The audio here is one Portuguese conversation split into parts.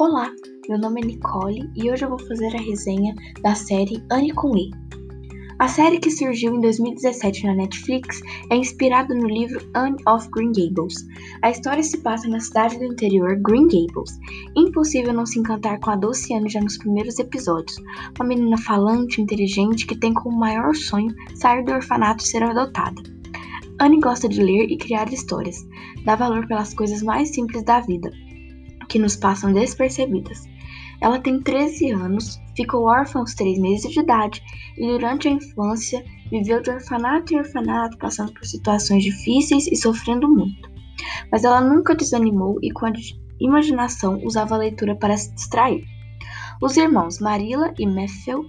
Olá, meu nome é Nicole e hoje eu vou fazer a resenha da série Anne com E. A série que surgiu em 2017 na Netflix é inspirada no livro Anne of Green Gables. A história se passa na cidade do interior Green Gables. Impossível não se encantar com a doce Anne já nos primeiros episódios. Uma menina falante, inteligente, que tem como maior sonho sair do orfanato e ser adotada. Anne gosta de ler e criar histórias. Dá valor pelas coisas mais simples da vida, que nos passam despercebidas. Ela tem 13 anos, ficou órfã aos 3 meses de idade e durante a infância viveu de orfanato em orfanato, passando por situações difíceis e sofrendo muito. Mas ela nunca desanimou e com a imaginação usava a leitura para se distrair. Os irmãos Marilla e Matthew,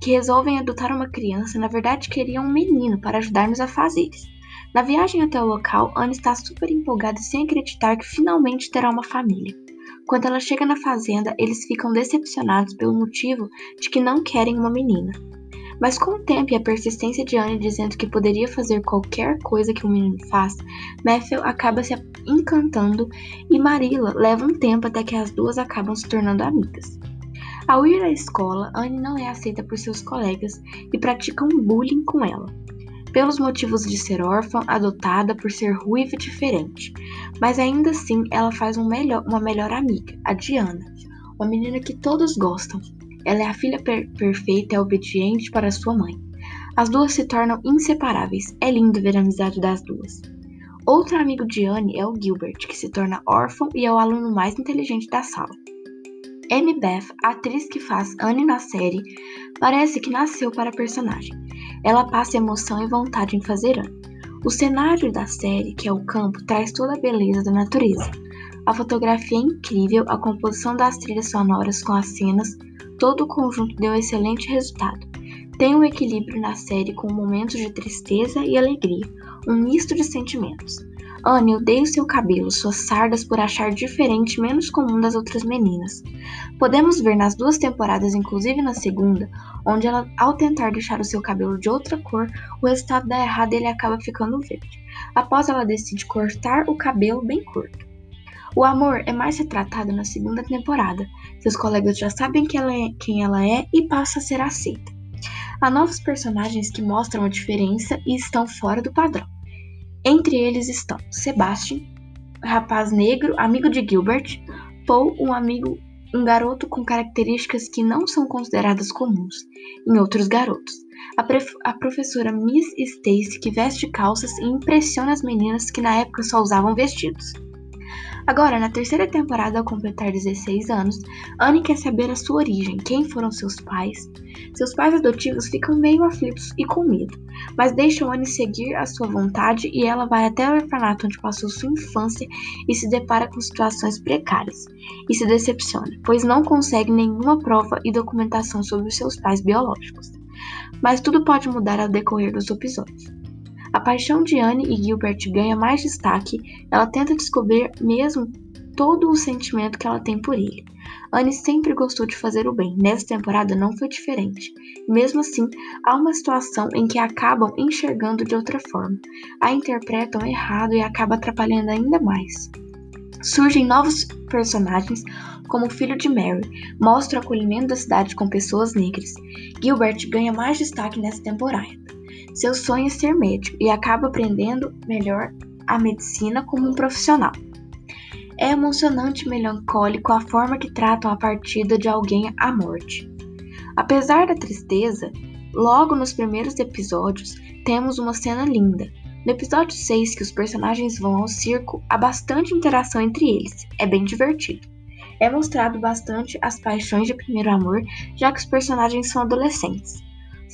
que resolvem adotar uma criança, na verdade queriam um menino para ajudar nos afazeres. Na viagem até o local, Anne está super empolgada sem acreditar que finalmente terá uma família. Quando ela chega na fazenda, eles ficam decepcionados pelo motivo de que não querem uma menina. Mas com o tempo e a persistência de Anne dizendo que poderia fazer qualquer coisa que um menino faz, Matthew acaba se encantando e Marilla leva um tempo até que as duas acabam se tornando amigas. Ao ir à escola, Anne não é aceita por seus colegas e praticam bullying com ela pelos motivos de ser órfã, adotada por ser ruiva e diferente. Mas ainda assim, ela faz um melhor, uma melhor amiga, a Diana, uma menina que todos gostam. Ela é a filha per perfeita e obediente para sua mãe. As duas se tornam inseparáveis. É lindo ver a amizade das duas. Outro amigo de Anne é o Gilbert, que se torna órfão e é o aluno mais inteligente da sala. Amy Beth, atriz que faz Anne na série, parece que nasceu para a personagem. Ela passa emoção e vontade em fazer Anne. O cenário da série, que é o campo, traz toda a beleza da natureza. A fotografia é incrível, a composição das trilhas sonoras com as cenas, todo o conjunto deu um excelente resultado. Tem um equilíbrio na série com momentos de tristeza e alegria, um misto de sentimentos. Anne odeia seu cabelo, suas sardas por achar diferente menos comum das outras meninas. Podemos ver nas duas temporadas, inclusive na segunda, onde ela, ao tentar deixar o seu cabelo de outra cor, o resultado dá errado e ele acaba ficando verde. Após ela decide cortar o cabelo bem curto. O amor é mais retratado na segunda temporada. Seus colegas já sabem que ela é, quem ela é e passa a ser aceita. Há novos personagens que mostram a diferença e estão fora do padrão. Entre eles estão Sebastian, rapaz negro, amigo de Gilbert, Paul, um amigo, um garoto com características que não são consideradas comuns em outros garotos. A, a professora Miss Stacy, que veste calças e impressiona as meninas que na época só usavam vestidos. Agora, na terceira temporada, ao completar 16 anos, Anne quer saber a sua origem, quem foram seus pais. Seus pais adotivos ficam meio aflitos e com medo, mas deixam Anne seguir a sua vontade e ela vai até o orfanato onde passou sua infância e se depara com situações precárias. E se decepciona, pois não consegue nenhuma prova e documentação sobre os seus pais biológicos. Mas tudo pode mudar ao decorrer dos episódios. A paixão de Anne e Gilbert ganha mais destaque, ela tenta descobrir mesmo todo o sentimento que ela tem por ele. Anne sempre gostou de fazer o bem, nessa temporada não foi diferente. Mesmo assim, há uma situação em que acabam enxergando de outra forma, a interpretam errado e acaba atrapalhando ainda mais. Surgem novos personagens, como o filho de Mary, mostra o acolhimento da cidade com pessoas negras. Gilbert ganha mais destaque nessa temporada. Seu sonho é ser médico e acaba aprendendo melhor a medicina como um profissional. É emocionante e melancólico a forma que tratam a partida de alguém à morte. Apesar da tristeza, logo nos primeiros episódios temos uma cena linda. No episódio 6, que os personagens vão ao circo, há bastante interação entre eles, é bem divertido. É mostrado bastante as paixões de primeiro amor, já que os personagens são adolescentes.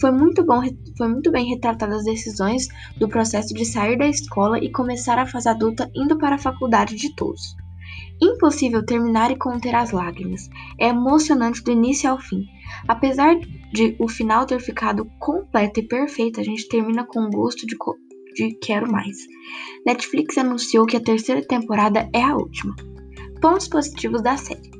Foi muito, bom, foi muito bem retratadas as decisões do processo de sair da escola e começar a fase adulta indo para a faculdade de todos. Impossível terminar e conter as lágrimas. É emocionante do início ao fim. Apesar de o final ter ficado completo e perfeito, a gente termina com gosto de, de quero mais. Netflix anunciou que a terceira temporada é a última. Pontos positivos da série.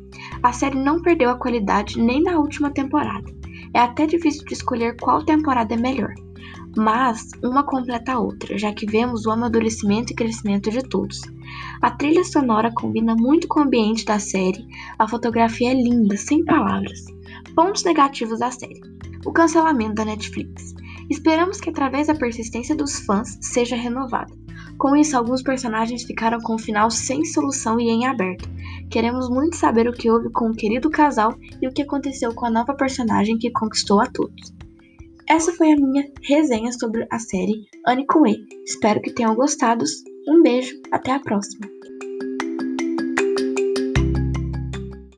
A série não perdeu a qualidade nem na última temporada. É até difícil de escolher qual temporada é melhor, mas uma completa a outra, já que vemos o amadurecimento e crescimento de todos. A trilha sonora combina muito com o ambiente da série, a fotografia é linda, sem palavras. Pontos negativos da série: o cancelamento da Netflix. Esperamos que através da persistência dos fãs seja renovada. Com isso, alguns personagens ficaram com o final sem solução e em aberto. Queremos muito saber o que houve com o querido casal e o que aconteceu com a nova personagem que conquistou a todos. Essa foi a minha resenha sobre a série Anne com E. Espero que tenham gostado. Um beijo, até a próxima!